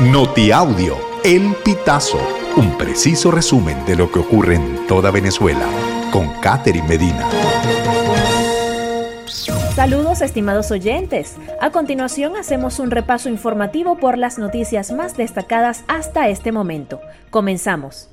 Notiaudio, El Pitazo, un preciso resumen de lo que ocurre en toda Venezuela, con Catherine Medina. Saludos estimados oyentes. A continuación hacemos un repaso informativo por las noticias más destacadas hasta este momento. Comenzamos.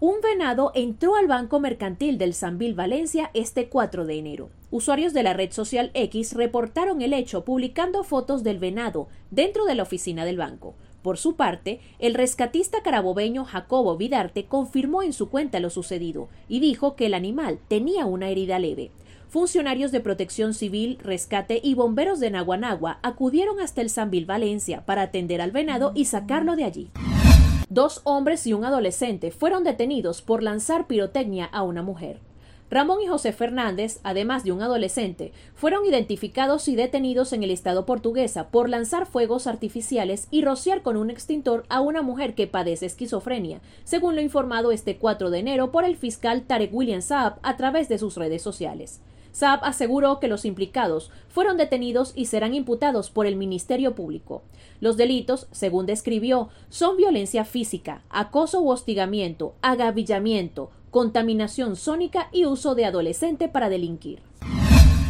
Un venado entró al Banco Mercantil del Sanvil Valencia este 4 de enero. Usuarios de la red social X reportaron el hecho publicando fotos del venado dentro de la oficina del banco. Por su parte, el rescatista carabobeño Jacobo Vidarte confirmó en su cuenta lo sucedido y dijo que el animal tenía una herida leve. Funcionarios de protección civil, rescate y bomberos de Naguanagua acudieron hasta el Sanvil Valencia para atender al venado y sacarlo de allí. Dos hombres y un adolescente fueron detenidos por lanzar pirotecnia a una mujer. Ramón y José Fernández, además de un adolescente, fueron identificados y detenidos en el estado portuguesa por lanzar fuegos artificiales y rociar con un extintor a una mujer que padece esquizofrenia, según lo informado este 4 de enero por el fiscal Tarek William Saab a través de sus redes sociales. Saab aseguró que los implicados fueron detenidos y serán imputados por el Ministerio Público. Los delitos, según describió, son violencia física, acoso u hostigamiento, agavillamiento, contaminación sónica y uso de adolescente para delinquir.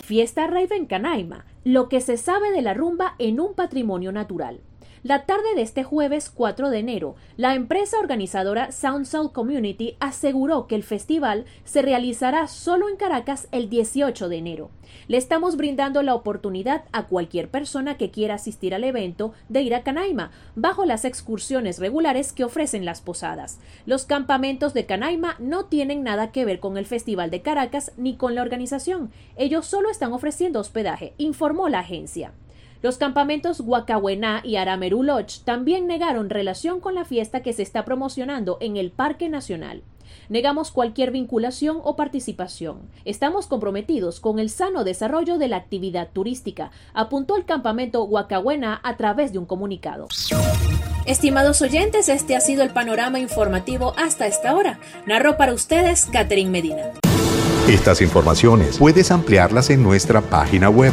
Fiesta Raven Canaima, lo que se sabe de la rumba en un patrimonio natural. La tarde de este jueves 4 de enero, la empresa organizadora Sound Soul Community aseguró que el festival se realizará solo en Caracas el 18 de enero. Le estamos brindando la oportunidad a cualquier persona que quiera asistir al evento de ir a Canaima, bajo las excursiones regulares que ofrecen las posadas. Los campamentos de Canaima no tienen nada que ver con el Festival de Caracas ni con la organización. Ellos solo están ofreciendo hospedaje, informó la agencia. Los campamentos Huacahuená y Aramerú Lodge también negaron relación con la fiesta que se está promocionando en el Parque Nacional. Negamos cualquier vinculación o participación. Estamos comprometidos con el sano desarrollo de la actividad turística, apuntó el campamento Huacahuená a través de un comunicado. Estimados oyentes, este ha sido el panorama informativo hasta esta hora. Narro para ustedes Catherine Medina. Estas informaciones puedes ampliarlas en nuestra página web